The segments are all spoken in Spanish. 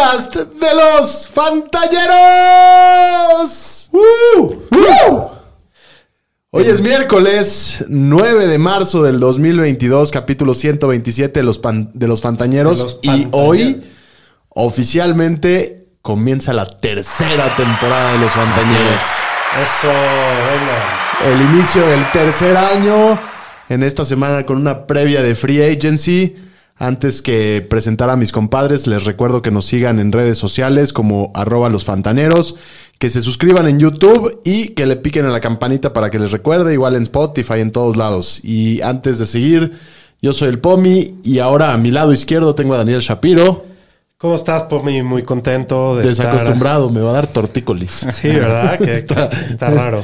Podcast de los Fantalleros. ¡Uh! ¡Uh! Hoy es miércoles 9 de marzo del 2022, capítulo 127 de los, pan- de los Fantañeros. De los y hoy oficialmente comienza la tercera temporada de los Fantañeros. Eso, venga. El inicio del tercer año en esta semana con una previa de Free Agency. Antes que presentar a mis compadres, les recuerdo que nos sigan en redes sociales como arroba los fantaneros, que se suscriban en YouTube y que le piquen a la campanita para que les recuerde, igual en Spotify, en todos lados. Y antes de seguir, yo soy el Pomi y ahora a mi lado izquierdo tengo a Daniel Shapiro. ¿Cómo estás, Pomi? Muy contento de Desacostumbrado, me va a dar tortícolis. estar... Sí, ¿verdad? Que está, raro.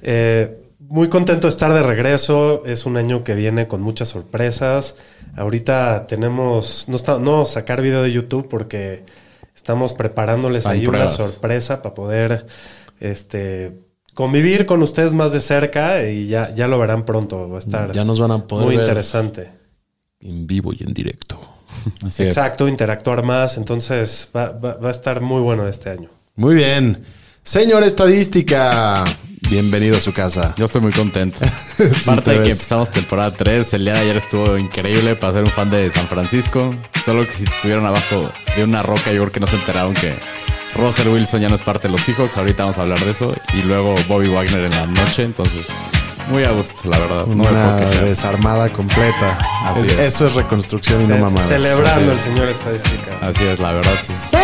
Eh, muy contento de estar de regreso. Es un año que viene con muchas sorpresas. Ahorita tenemos... No, está, no sacar video de YouTube porque estamos preparándoles Van ahí pruebas. una sorpresa para poder este, convivir con ustedes más de cerca y ya, ya lo verán pronto. Va a estar Ya nos van a poder muy ver interesante. en vivo y en directo. Así es. Exacto, interactuar más. Entonces va, va- va a estar muy bueno este año. Muy bien. Señor Estadística, bienvenido a su casa. Yo estoy muy contento. Sí, Aparte te de que empezamos temporada 3, el día de ayer estuvo increíble para ser un fan de San Francisco. Solo que si estuvieron abajo de una roca, yo creo que no se enteraron que Russell Wilson ya no es parte de los Seahawks. Ahorita vamos a hablar de eso. Y luego Bobby Wagner en la noche. Entonces, muy a gusto, la verdad. No Una desarmada completa. Así Es- es. Eso es reconstrucción y no mamadas. celebrando el señor estadística. Así es, la verdad. sí.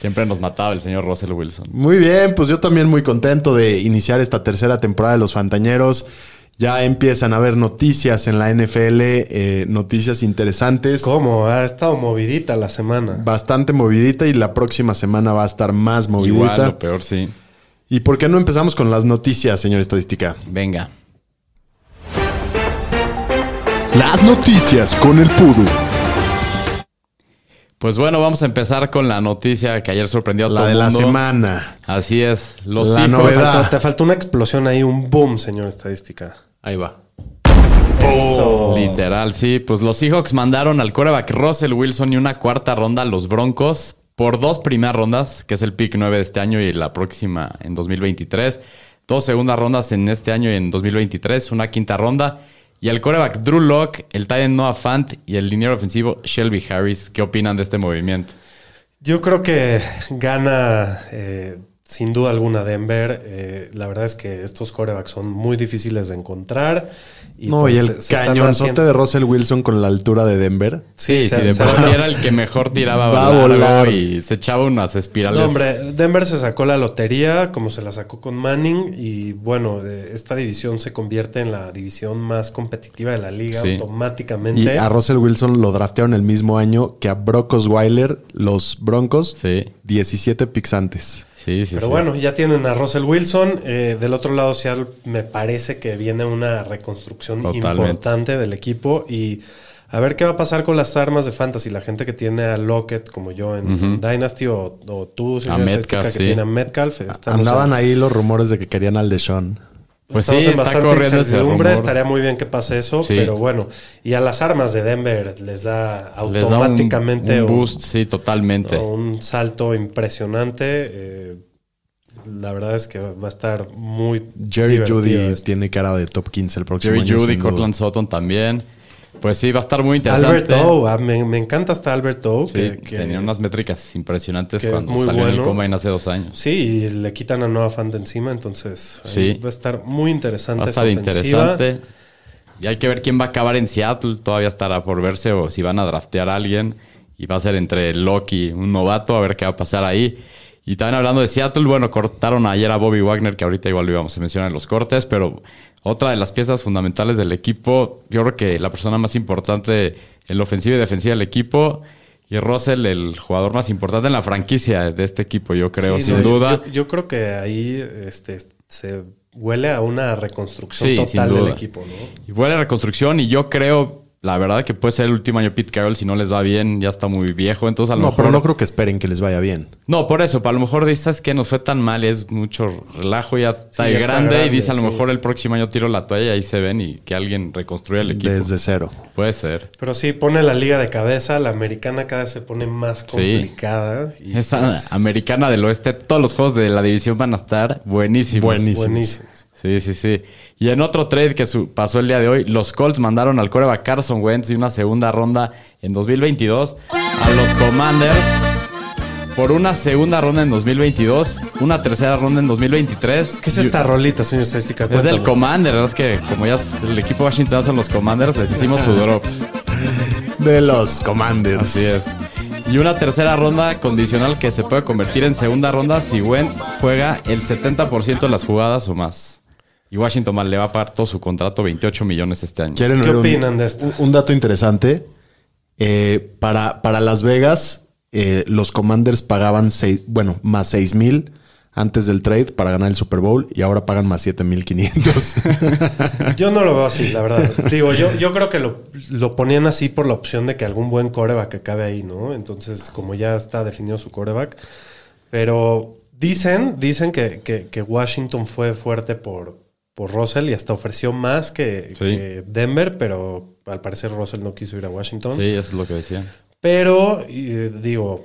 Siempre nos mataba el señor Russell Wilson. Muy bien, pues yo también muy contento de iniciar esta tercera temporada de Los Fantañeros. Ya empiezan a haber noticias en la NFL, eh, noticias interesantes. ¿Cómo? Ha estado movidita la semana. Bastante movidita y la próxima semana va a estar más Igual, movidita. lo peor, sí. ¿Y por qué no empezamos con las noticias, señor Estadística? Venga. Las noticias con el Pudu. Pues bueno, vamos a empezar con la noticia que ayer sorprendió a La todo de el la mundo. semana. Así es. Los La Seahawks. novedad. Faltó- te faltó una explosión ahí, un boom, señor estadística. Ahí va. Eso. Literal, sí. Pues los Seahawks mandaron al quarterback Russell Wilson y una cuarta ronda a los Broncos por dos primeras rondas, que es el pick 9 de este año y la próxima en 2023. Dos segundas rondas en este año y en 2023, una quinta ronda. Y el quarterback Drew Locke, el tight end Noah Fant y el liniero ofensivo Shelby Harris. ¿Qué opinan de este movimiento? Yo creo que gana eh, sin duda alguna Denver. Eh, la verdad es que estos corebacks son muy difíciles de encontrar. no, pues y el se- se están cañonzote haciendo- de Russell Wilson con la altura de Denver. Sí, se- sí, de se- por sí era el que mejor tiraba Va a volar. y se echaba unas espirales. No, hombre, Denver se sacó la lotería como se la sacó con Manning y bueno, eh, esta división se convierte en la división más competitiva de la liga Sí. automáticamente. Y a Russell Wilson lo draftearon el mismo año que a Brock Osweiler, los Broncos, Sí, 17 picks antes. Sí, sí. Pero sí. bueno, ya tienen a Russell Wilson. Eh, del otro lado, Seattle me parece que viene una reconstrucción Totalmente. importante del equipo. Y a ver qué va a pasar con las armas de fantasy. La gente que tiene a Lockett, como yo en, Dynasty, o, o tú, señor Metcalf, que tiene a Metcalf. Andaban ahí los rumores de que querían al Deshaun. Pues estamos sí, en está bastante corriendo incertidumbre. Estaría muy bien que pase eso, Sí. pero bueno. Y a las armas de Denver les da Les da un- automáticamente un, boost, sí, totalmente. un salto impresionante. eh, la verdad es que va a estar muy Jerry Judy esto. tiene cara de top 15 el próximo Jerry año. Judy. Cortland Sutton también. Pues sí, va a estar muy interesante. Albert O, ah, me, me encanta hasta Albert O. Sí, que, que- tenía unas métricas impresionantes cuando salió en el bueno. Combine hace dos años. Sí, y le quitan a Noah Fant de encima, entonces Sí. va a estar muy interesante Va a esa estar ofensiva. interesante. Y hay que ver quién va a acabar en Seattle. Todavía estará por verse o si van a draftear a alguien. Y va a ser entre Loki y un novato, a ver qué va a pasar ahí. Y también hablando de Seattle, bueno, cortaron ayer a Bobby Wagner, que ahorita igual lo íbamos a mencionar en los cortes, pero otra de las piezas fundamentales del equipo. Yo creo que la persona más importante en la ofensiva y defensiva del equipo. Y Russell, el jugador más importante en la franquicia de este equipo, yo creo, Sí, sin no, duda. Yo, yo creo que ahí este, se huele a una reconstrucción Sí, total del equipo, ¿no? Y buena reconstrucción y yo creo, la verdad, que puede ser el último año Pete Carroll si no les va bien, ya está muy viejo, entonces a lo No, mejor... pero no creo que esperen que les vaya bien. No, por eso, para lo mejor dices que nos fue tan mal, es mucho relajo, ya está, ya está grande, y dice a lo sí. mejor el próximo año tiro la toalla y ahí se ven y que alguien reconstruya el equipo. Desde cero. Puede ser. Pero sí, pone la liga de cabeza, la americana cada vez se pone más complicada. Y Esa pues, americana del oeste, todos los juegos de la división van a estar buenísimos. Buenísimos. buenísimos. Sí, sí, sí. Y en otro trade que su- pasó el día de hoy, los Colts mandaron al coreback Carson Wentz y una segunda ronda en 2022 a los Commanders por una segunda ronda en 2022, una tercera ronda en 2023. ¿Qué es esta rolita, señor estadística? Es del. Commander, es que como ya es el equipo Washington son los Commanders, les hicimos su drop. De los Commanders. Así es. Y una tercera ronda condicional que se puede convertir en segunda ronda si Wentz juega el 70% de las jugadas o más. Y Washington mal le va a pagar todo su contrato, 28 millones este año. ¿Quieren ¿Qué un- opinan de esto? Un, dato interesante. Eh, para, para Las Vegas, eh, los Commanders pagaban seis, bueno, más 6 mil antes del trade para ganar el Super Bowl y ahora pagan más 7 mil 500. Yo no lo veo así, la verdad. Digo, yo, yo creo que lo, lo ponían así por la opción de que algún buen coreback acabe ahí, ¿no? Entonces, como ya está definido su coreback. Pero dicen, dicen que, que- que Washington fue fuerte por, por Russell y hasta ofreció más que, Sí. que Denver, pero al parecer Russell no quiso ir a Washington. Sí, eso es lo que decían. Pero, y, digo,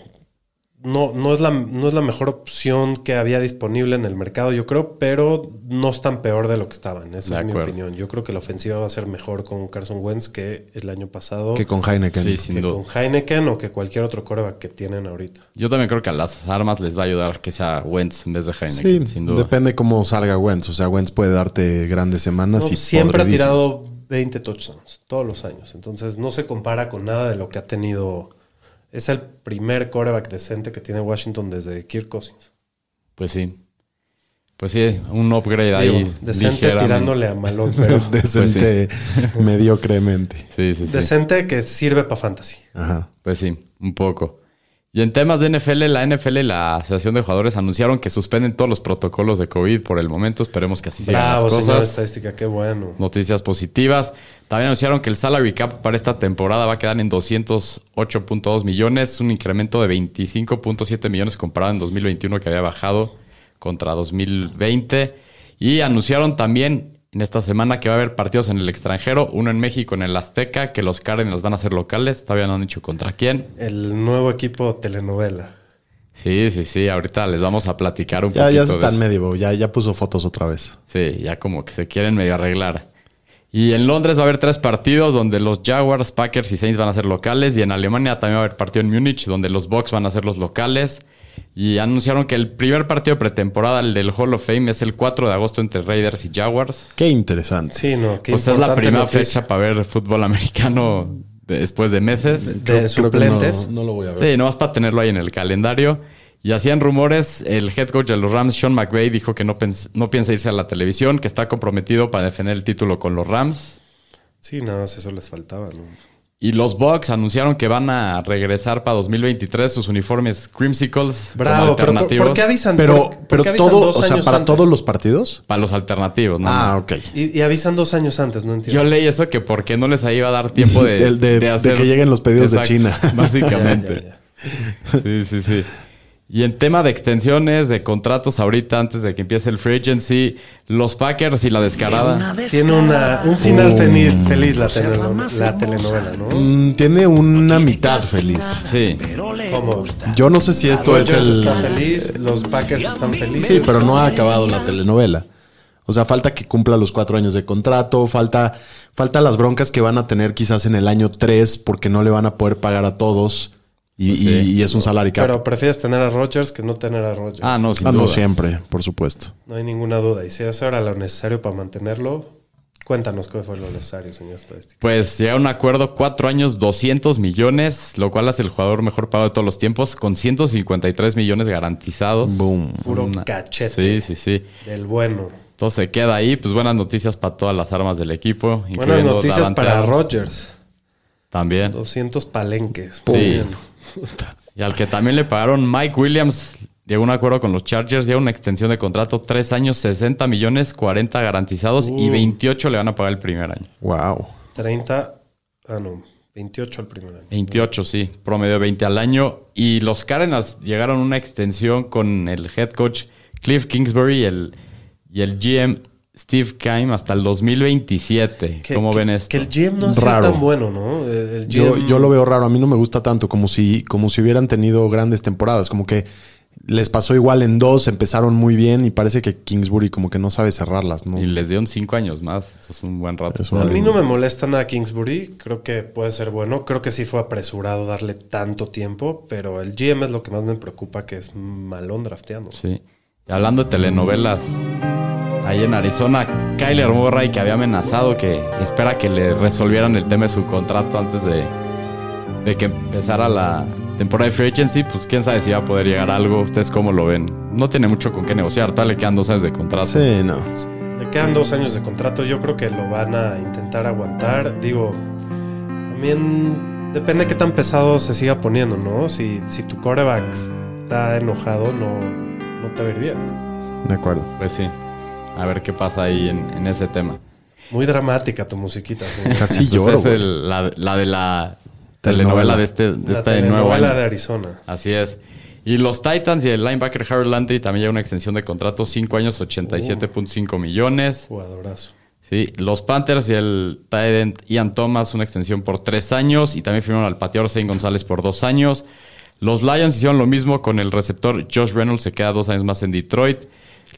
no, no, es la, no es la mejor opción que había disponible en el mercado, yo creo, pero no es tan peor de lo que estaban. Esa De es mi opinión. Yo creo que la ofensiva va a ser mejor con Carson Wentz que el año pasado, que con Heineken. Sí, sin que duda. con Heineken o que cualquier otro coreback que tienen ahorita. Yo también creo que a las armas les va a ayudar que sea Wentz en vez de Sí, Heineken, sin duda. depende cómo salga Wentz. O sea, Wentz puede darte grandes semanas No, y siempre ha tirado 20 touchdowns todos los años. Entonces no se compara con nada de lo que ha tenido. Es el primer coreback decente que tiene Washington desde Kirk Cousins. Pues sí. Pues sí, un upgrade Digo, ahí. decente tirándole a malón, pero Decente, mediocremente. Sí, sí, sí. decente que sirve para fantasy. Ajá. Pues sí, un poco. Y en temas de NFL, la NFL y la Asociación de Jugadores anunciaron que suspenden todos los protocolos de COVID por el momento. Esperemos que así sigan Bravo, las señor cosas. estadística, qué bueno. Noticias positivas. También anunciaron que el salary cap para esta temporada va a quedar en 208.2 millones, un incremento de 25.7 millones comparado en 2021 que había bajado contra 2020. Y anunciaron también en esta semana que va a haber partidos en el extranjero, uno en México, en el Azteca, que los Cardinals van a ser locales. Todavía no han dicho contra quién. El nuevo equipo telenovela. Sí, sí, sí. Ahorita les vamos a platicar un Ya, poquito ya de está en eso. medio, ya, ya puso fotos otra vez. Sí, ya como que se quieren medio arreglar. Y en Londres va a haber tres partidos donde los Jaguars, Packers y Saints van a ser locales. Y en Alemania también va a haber partido en Múnich donde los Bucks van a ser los locales. Y anunciaron que el primer partido de pretemporada, el del Hall of Fame, es el 4 de agosto entre Raiders y Jaguars. Qué interesante. Sí, no, qué pues es la primera noticia. fecha para ver fútbol americano de- después de meses. de Creo suplentes. no, no lo voy a ver. Sí, nomás para tenerlo ahí en el calendario. Y hacían rumores, el head coach de los Rams, Sean McVay, dijo que no, pens- no piensa irse a la televisión, que está comprometido para defender el título con los Rams. Sí, nada más eso les faltaba, ¿no? Y los Bucks anunciaron que van a regresar para 2023 sus uniformes Creamsicles Bravo, como pero ¿por, alternativos. por qué avisan? Pero, por- por pero qué avisan todo, dos o sea, años para antes? todos los partidos. Para los alternativos, ¿no? Ah, no. ok. Y, y avisan dos años antes, no entiendo. Yo leí eso que porque no les iba a dar tiempo de, De- de- de que lleguen los pedidos de China. Básicamente. Ya, ya, Sí, sí, sí. Y en tema de extensiones, de contratos ahorita, antes de que empiece el free agency, los Packers y la descarada. Tiene una, un final Oh. feliz, feliz la, telenovela, la telenovela, ¿no? Mm, tiene una mitad feliz. Sí. ¿Cómo? Yo no sé si esto es el. está feliz, los Packers están felices. Sí, pero no ha acabado la telenovela. O sea, falta que cumpla los cuatro años de contrato, falta, falta las broncas que van a tener quizás en el año tres porque no le van a poder pagar a todos y, Pues sí. y- y es un salary cap. Pero prefieres tener a Rodgers que no tener a Rodgers. Ah, no, sin Ah, no siempre, por supuesto. No hay ninguna duda. Y si eso era lo necesario para mantenerlo, cuéntanos qué fue lo necesario, señor estadístico. Pues llega un acuerdo, cuatro años, 200 millones, lo cual hace el jugador mejor pagado de todos los tiempos, con 153 millones garantizados. Boom. Puro Una- cachete Sí, sí, sí. del bueno. Entonces se queda ahí. Pues buenas noticias para todas las armas del equipo. Buenas noticias para. Rodgers. También. 200 palenques. Sí. Bien. Y al que también le pagaron Mike Williams, llegó a un acuerdo con los Chargers, llega una extensión de contrato, 3 años, 60 millones, 40 garantizados y Uh. 28 le van a pagar el primer año. Wow. 30. Ah, no. 28 al primer año. 28, sí, promedio de 20 al año. Y los Cardinals llegaron a una extensión con el head coach Cliff Kingsbury y el, y el GM Steve Keim hasta el 2027. Que- ¿Cómo que- ven esto? Que el GM no ha sido tan bueno, ¿no? El, Yo, yo lo veo raro. A mí no me gusta tanto como si, como si hubieran tenido grandes temporadas. Como que les pasó igual en dos, empezaron muy bien y parece que Kingsbury como que no sabe cerrarlas, ¿no? Y les dieron 5 años más. Eso es un buen rato. Es A mí no me molesta nada Kingsbury. Creo que puede ser bueno. Creo que sí fue apresurado darle tanto tiempo. Pero el GM es lo que más me preocupa, que es malón drafteando. Sí. Y hablando de telenovelas, ahí en Arizona, Kyler Murray que había amenazado que espera que le resolvieran el tema de su contrato antes de, de que empezara la temporada de Free Agency, pues quién sabe si va a poder llegar a algo. ¿Ustedes cómo lo ven? No tiene mucho con qué negociar, todavía le quedan dos años de contrato. Sí, no. Le quedan dos años de contrato. Yo creo que lo van a intentar aguantar. Digo, también depende de qué tan pesado se siga poniendo, ¿no? Si, si tu coreback está enojado, no, no te va a ir bien. De acuerdo. Pues sí. A ver qué pasa ahí en, en ese tema. Muy dramática tu musiquita. ¿sí? Casi Pues lloro. es el- la, la de la Telenovela. de este, de La este nuevo telenovela año. de Arizona. Así es. Y los Titans y el linebacker Harold Landry también llevan una extensión de contrato, 5 años, 87.5 millones. Jugadorazo. Sí, los Panthers y el tight end Ian Thomas una extensión por 3 años y también firmaron al pateador Zane González por 2 años. Los Lions hicieron lo mismo con el receptor Josh Reynolds, se queda 2 años más en Detroit.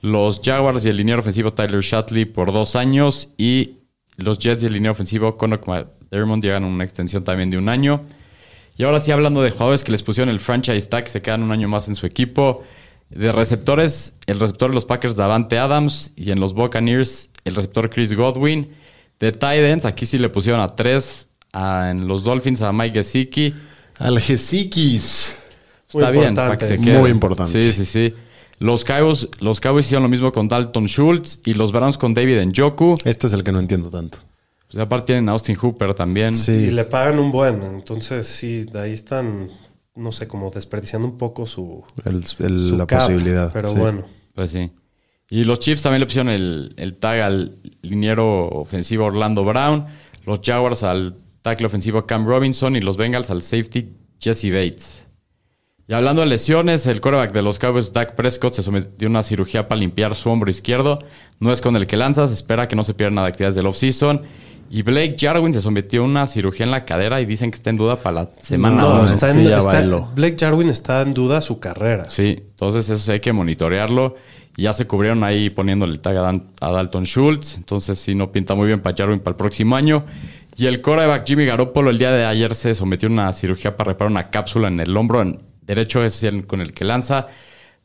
Los Jaguars y el liniero ofensivo Tyler Shatley por 2 años y los Jets y el liniero ofensivo Conor McDermott llegan a una extensión también de un año. Y ahora sí, hablando de jugadores que les pusieron el franchise tag, se quedan un año más en su equipo. De receptores, el receptor de los Packers Davante Adams y en los Buccaneers el receptor Chris Godwin. De tight ends, aquí sí le pusieron a tres. a- en los Dolphins a Mike Gesicki. Al Gesikis. Muy Está bien, importante. para que se Muy importante. Sí, sí, sí. Los Cowboys, los Cowboys hicieron lo mismo con Dalton Schultz y los Browns con David Njoku. Este es el que no entiendo tanto. Pues aparte tienen a Austin Hooper también. Y Sí. le pagan un buen. Entonces, sí, de ahí están, no sé, como desperdiciando un poco su, El- el- su la cap, posibilidad. Pero sí. bueno. Pues sí. Y los Chiefs también le pusieron el, el tag al liniero ofensivo Orlando Brown, los Jaguars al tackle ofensivo Cam Robinson y los Bengals al safety Jesse Bates. Y hablando de lesiones, el quarterback de los Cowboys, Dak Prescott, se sometió a una cirugía para limpiar su hombro izquierdo. No es con el que lanza, se espera que no se pierda nada de actividades del offseason. Y Blake Jarwin se sometió a una cirugía en la cadera y dicen que está en duda para la semana No, No, uno. está este en, está-. Blake Jarwin está en duda su carrera. Sí, entonces eso sí hay que monitorearlo. Ya se cubrieron ahí poniéndole el tag a, Dan- a Dalton Schultz. Entonces sí, no pinta muy bien para Jarwin para el próximo año. Y el quarterback Jimmy Garoppolo el día de ayer se sometió a una cirugía para reparar una cápsula en el hombro en derecho, es el con el que lanza.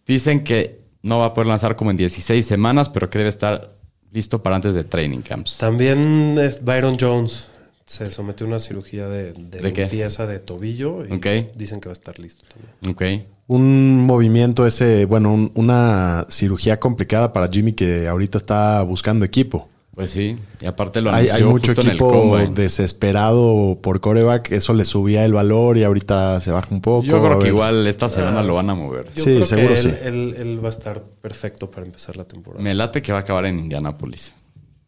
Dicen que no va a poder lanzar como en 16 semanas, pero que debe estar listo para antes de training camps. También es Byron Jones. Se sometió a una cirugía de, de ¿De qué? limpieza de tobillo y dicen que va a estar listo también. Ok. Un movimiento ese, bueno, un- una cirugía complicada para Jimmy que ahorita está buscando equipo. Pues sí, y aparte lo Hay, hay mucho justo en el equipo combine. desesperado por coreback. Eso le subía el valor y ahorita se baja un poco. Yo A creo que igual esta semana lo van a mover. Yo Sí, creo seguro que él, sí. él- él va a estar perfecto para empezar la temporada. Me late que va a acabar en Indianápolis.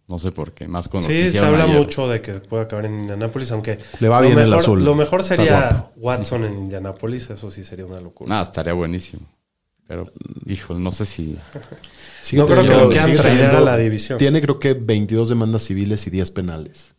No sé por qué, más con lo que Sí, se habla ayer. mucho de que puede acabar en Indianápolis, aunque Le va bien el mejor, azul. Lo mejor sería. Watson en Indianápolis, eso sí sería una locura. Nada, estaría buenísimo. Pero, hijo, no sé si... No creo que lo quieran sigue traer a la división. Tiene creo que 22 demandas civiles y 10 penales.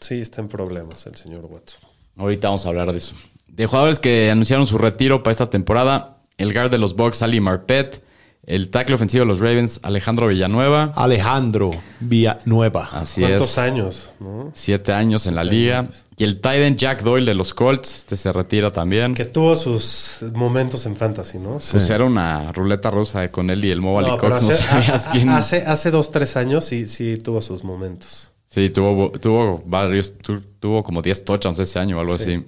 Sí, está en problemas el señor Watson. Ahorita vamos a hablar de eso. De jugadores que anunciaron su retiro para esta temporada, el guard de los Bucks, Ali Marpet, el tackle ofensivo de los Ravens, Alejandro Villanueva. Alejandro Villanueva. Así ¿Cuántos es. años? no? Siete años en la liga. Y el tight end Jack Doyle de los Colts, este se retira también. Que tuvo sus momentos en fantasy, ¿no? Pues era una ruleta rusa con él y el Mobile No, pero Cox. No hace, sabías a- a- quién. hace, hace dos, tres años sí, sí tuvo sus momentos. Sí, tuvo, tuvo varios, tu- tuvo como 10 touchdowns ese año o algo Sí. así.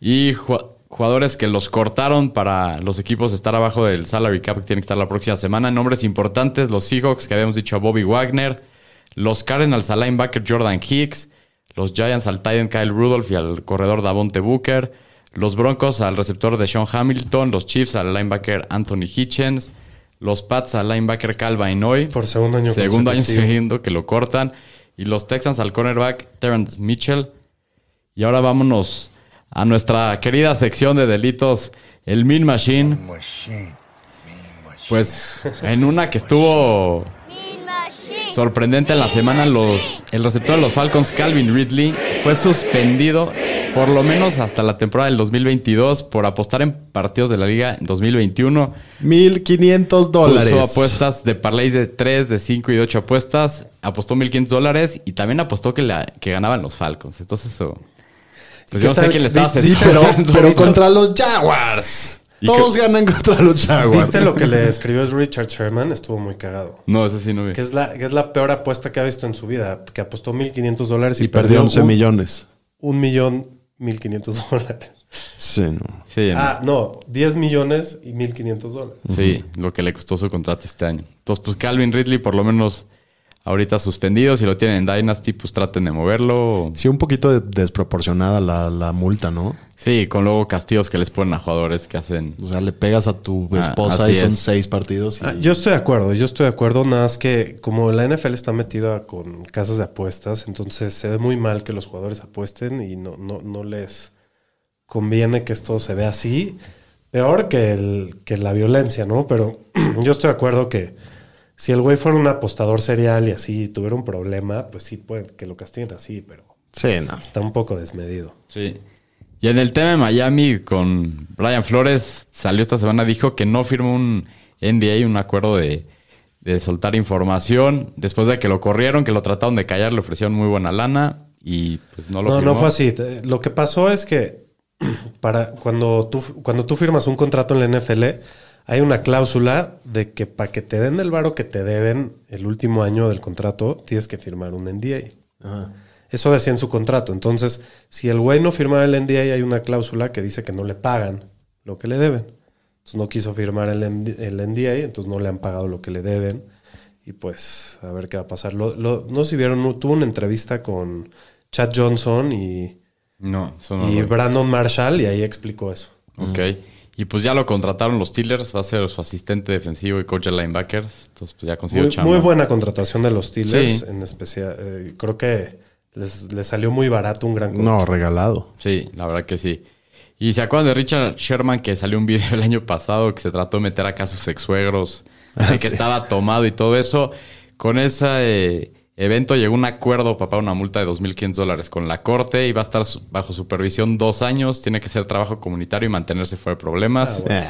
Y ju- jugadores que los cortaron para los equipos estar abajo del salary cap que tienen que estar la próxima semana. Nombres importantes, los Seahawks, que habíamos dicho a Bobby Wagner, los Cardinals al linebacker Jordan Hicks, los Giants al tight end Kyle Rudolph y al corredor Davonte Booker, los Broncos al receptor de Sean Hamilton, los Chiefs al linebacker Anthony Hitchens, los Pats al linebacker Calvin Hoy. Por segundo año Segundo año siguiendo que lo cortan. Y los Texans al cornerback Terrence Mitchell. Y ahora vámonos a nuestra querida sección de delitos, el Mean Machine. Pues en una que estuvo sorprendente en la semana, los, el receptor de los Falcons, Calvin Ridley, fue suspendido por lo menos hasta la temporada del 2022 por apostar en partidos de la liga en 2021. 1500 dólares. Puso apuestas de parlays de 3, de 5 y de 8 apuestas. Apostó 1500 dólares y también apostó que, la, que ganaban los Falcons. Entonces eso... Pues yo no sé quién le estaba Sí, pero, contra los Jaguars. ¿Y Todos ganan contra los Jaguars. ¿Viste lo que le escribió Richard Sherman? Estuvo muy cagado. No, ese sí no vi. Que es, la, que es la peor apuesta que ha visto en su vida. Que apostó 1.500 dólares y, Y perdió 11 un, millones. Un millón 1.500 dólares. Sí, no. Sí, no. Ah, no. 10 millones y 1.500 dólares. Sí, lo que le costó su contrato este año. Entonces, pues Calvin Ridley, por lo menos ahorita suspendido. Si lo tienen en Dynasty, pues traten de moverlo. Sí, un poquito de- desproporcionada la, la multa, ¿no? Sí, con luego castigos que les ponen a jugadores que hacen. O sea, le pegas a tu Ah, esposa y son es. seis partidos. y- Ah, yo estoy de acuerdo, yo estoy de acuerdo, nada más que como la NFL está metida con casas de apuestas, entonces se ve muy mal que los jugadores apuesten y no, no, no les conviene que esto se vea así, peor que, el, que la violencia, ¿no? Pero yo estoy de acuerdo que si el güey fuera un apostador serial y así tuviera un problema, pues sí puede que lo castiguen así, pero Sí, no. está un poco desmedido. Sí. Y en el tema de Miami, con Brian Flores, salió esta semana, dijo que no firmó un NDA, un acuerdo de, de soltar información. Después de que lo corrieron, que lo trataron de callar, le ofrecieron muy buena lana y pues no lo No, firmó. no fue así. Lo que pasó es que para cuando tú, cuando tú firmas un contrato en la NFL, hay una cláusula de que para que te den el varo que te deben el último año del contrato, tienes que firmar un NDA. Eso decía en su contrato. Entonces, si el güey no firmaba el NDA, hay una cláusula que dice que no le pagan lo que le deben. Entonces no quiso firmar el, el NDA, entonces no le han pagado lo que le deben. Y pues, a ver qué va a pasar. Lo- lo- no sé si vieron, tuvo una entrevista con Chad Johnson y, No. Brandon Marshall y ahí explicó eso. Ok. Y pues ya lo contrataron los Steelers, va a ser su asistente defensivo y coach de linebackers. Entonces, pues ya consiguió Muy, chamba. muy buena contratación de los Steelers, Sí. en especial. eh, creo que les, les salió muy barato un gran coach. No, regalado. Sí, la verdad que sí. Y se acuerdan de Richard Sherman que salió un video el año pasado que se trató de meter acá a sus ex suegros, de que estaba tomado y todo eso. Con ese eh, evento llegó un acuerdo para pagar una multa de 2.500 dólares con la corte y va a estar su- bajo supervisión dos años. Tiene que hacer trabajo comunitario y mantenerse fuera de problemas. Eh,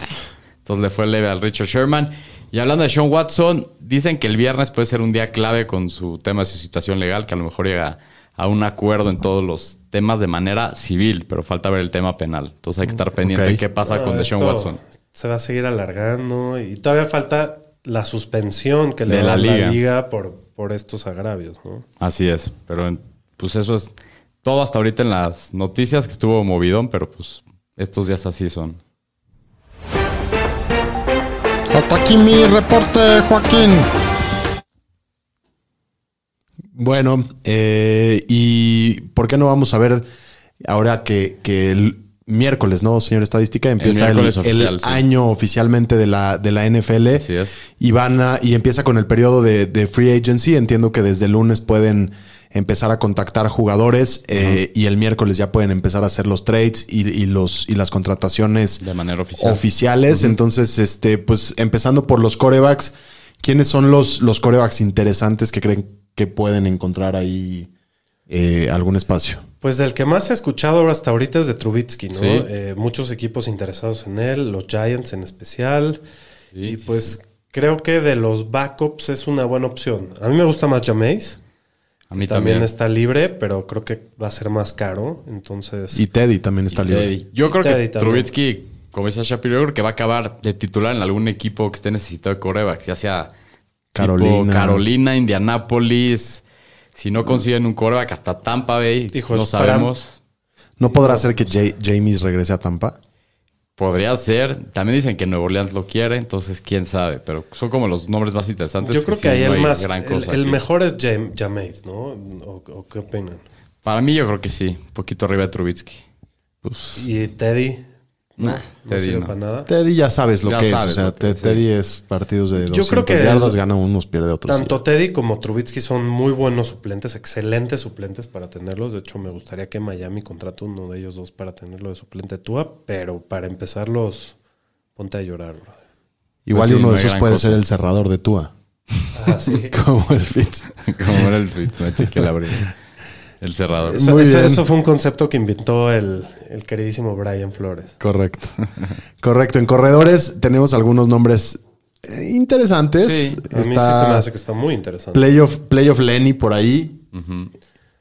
Entonces le fue leve al Richard Sherman. Y hablando de Sean Watson, dicen que el viernes puede ser un día clave con su tema de su situación legal, que a lo mejor llega a un acuerdo en todos los temas de manera civil, pero falta ver el tema penal. Entonces hay que estar pendiente de qué pasa con No, Deshaun Watson. Se va a seguir alargando y todavía falta la suspensión que le De da la liga, por, por estos agravios, ¿no? Así es, pero en- pues eso es todo hasta ahorita en las noticias que estuvo movidón, pero pues estos días así son. Hasta aquí mi reporte, Joaquín. Bueno, eh, ¿y por qué no vamos a ver ahora que, que el miércoles, ¿no, señor estadística? Empieza el, miércoles el oficial, sí. año oficialmente de la, de la NFL. Así es. Y van a, y empieza con el periodo de, de free agency. Entiendo que desde el lunes pueden empezar a contactar jugadores eh, y el miércoles ya pueden empezar a hacer los trades y, y los, y las contrataciones De manera oficial. oficiales. Entonces, este, pues empezando por los corebacks, ¿quiénes son los, los corebacks interesantes que creen que pueden encontrar ahí eh, algún espacio? Pues del que más se ha escuchado hasta ahorita es de Trubitsky, ¿no? Sí. Eh, muchos equipos interesados en él, los Giants en especial. Sí, y sí, pues creo que de los backups es una buena opción. A mí me gusta más Jameis. A mí también, también. está libre, pero creo que va a ser más caro. Entonces, Y Teddy también está Y libre. Teddy. Yo creo Teddy que también. Trubitsky, como decía Shapiro, yo creo que va a acabar de titular en algún equipo que esté necesitado de corebacks, ya sea Carolina. tipo Carolina, Indianápolis. Si no consiguen un coreback hasta Tampa Bay, Hijos, no para- sabemos. ¿No podrá ser que Ja- James regrese a Tampa? Podría ser. También dicen que Nuevo Orleans lo quiere, entonces quién sabe. Pero son como los nombres más interesantes. Yo creo que sí, ahí no el hay más. gran El, cosa el mejor es Jam- Jameis, ¿no? ¿O, o qué opinan? Para mí, yo creo que sí. Un poquito arriba de Trubitsky. Y Teddy. No, Nah, no Teddy sirve no. para nada. Teddy ya sabes lo Ya que es. O sea, te- es. Teddy es partidos de 200 Yo creo que yardas, el- gana unos, pierde otros. Tanto Teddy como Trubitsky son muy buenos suplentes, excelentes suplentes para tenerlos. De hecho, me gustaría que Miami contrate uno de ellos dos para tenerlo de suplente Tua, pero para empezarlos, ponte a llorar, brother. Igual Pues sí, uno no de esos puede cosa. ser el cerrador de Tua. Ah, sí. Como el Fitz. Como era el Fitzmagic, el abrir. El cerrador. Eso, Muy eso- bien. eso fue un concepto que inventó el, el queridísimo Brian Flores. Correcto. Correcto. En corredores tenemos algunos nombres eh, interesantes. Sí, A mí sí se me Está hace que está muy interesante. Playoff, Playoff Lenny por ahí.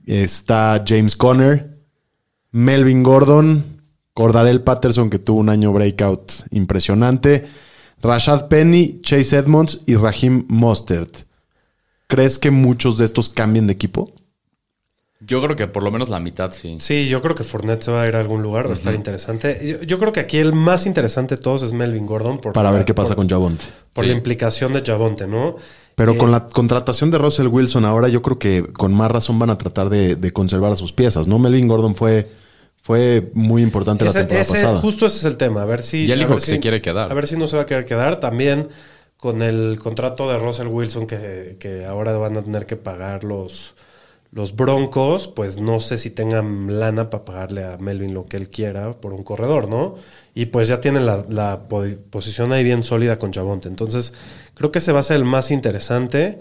Está James Conner. Melvin Gordon. Cordarel Patterson, que tuvo un año breakout impresionante. Rashad Penny, Chase Edmonds y Raheem Mostert. ¿Crees que muchos de estos cambien de equipo? Yo creo que por lo menos la mitad sí. Sí, yo creo que Fournette se va a ir a algún lugar, va a estar interesante. Yo, yo creo que aquí el más interesante de todos es Melvin Gordon. Por Para la- ver qué pasa por- con Javonte. Por Sí. la implicación de Javonte, ¿no? Pero Eh, con la contratación de Russell Wilson ahora, yo creo que con más razón van a tratar de, de conservar a sus piezas, ¿no? Melvin Gordon fue, fue muy importante la temporada ese- pasada. Justo ese es el tema. A ver si. Y él a dijo que si- se quiere quedar. A ver si no se va a querer quedar. También con el contrato de Russell Wilson que, que ahora van a tener que pagar los, los Broncos, pues no sé si tengan lana para pagarle a Melvin lo que él quiera por un corredor, ¿no? Y pues ya tienen la, la po- posición ahí bien sólida con Chabonte. Entonces, creo que ese va a ser el más interesante.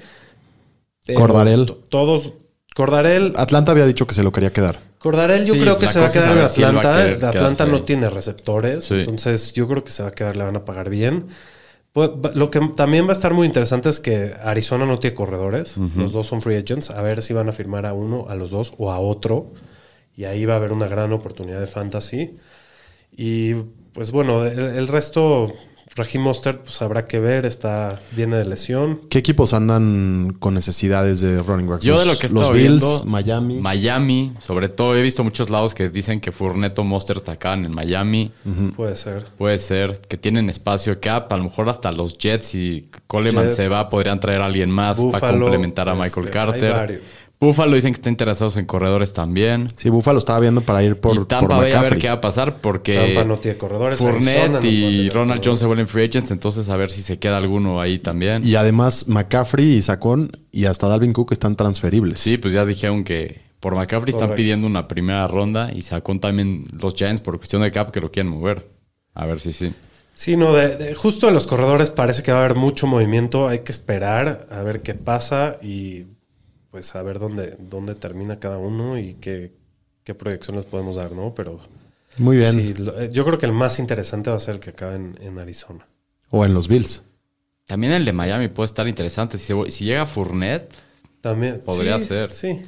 Pero Cordarel. to- Todos. Cordarel. Atlanta había dicho que se lo quería quedar. Cordarel yo Sí, creo que se va a quedar en si Atlanta. querer Atlanta quedarse no tiene receptores. Sí. Entonces yo creo que se va a quedar, le van a pagar bien. Pues, lo que también va a estar muy interesante es que Arizona no tiene corredores. Los dos son free agents. A ver si van a firmar a uno, a los dos o a otro. Y ahí va a haber una gran oportunidad de fantasy. Y pues bueno, el, el resto, Raheem Mostert, pues habrá que ver. Está, viene de lesión. ¿Qué equipos andan con necesidades de running backs? Yo de lo que he Los Bills, viendo, Miami. Miami, sobre todo, he visto muchos lados que dicen que Fournette o Mostert acaban en Miami. Puede ser. Puede ser que tienen espacio cap, a lo mejor hasta los Jets y Coleman Jets. se va, podrían traer a alguien más para complementar a Michael este, hay Carter. Buffalo dicen que está interesados en corredores también. Sí, Buffalo estaba viendo para ir por, y por Tampa a ver qué va a pasar porque Tampa no tiene corredores. Arizona Fournette puede y Ronald Jones se vuelven free agents, entonces a ver si se queda alguno ahí también. Y además McCaffrey y Sacón y hasta Dalvin Cook están transferibles. Sí, pues ya dijeron que por McCaffrey están pidiendo una primera ronda y sacó también los Giants por cuestión de cap que lo quieren mover. A ver si sí. Sí, no, de, de- justo de los corredores parece que va a haber mucho movimiento. Hay que esperar a ver qué pasa y pues a ver dónde, dónde termina cada uno y qué, qué proyecciones podemos dar, ¿no? Pero Muy bien. sí, lo- eh, yo creo que el más interesante va a ser el que acabe en, en Arizona. O en los Bills. También el de Miami puede estar interesante. Si, se- si llega Fournette, También. Podría sí, ser. Sí.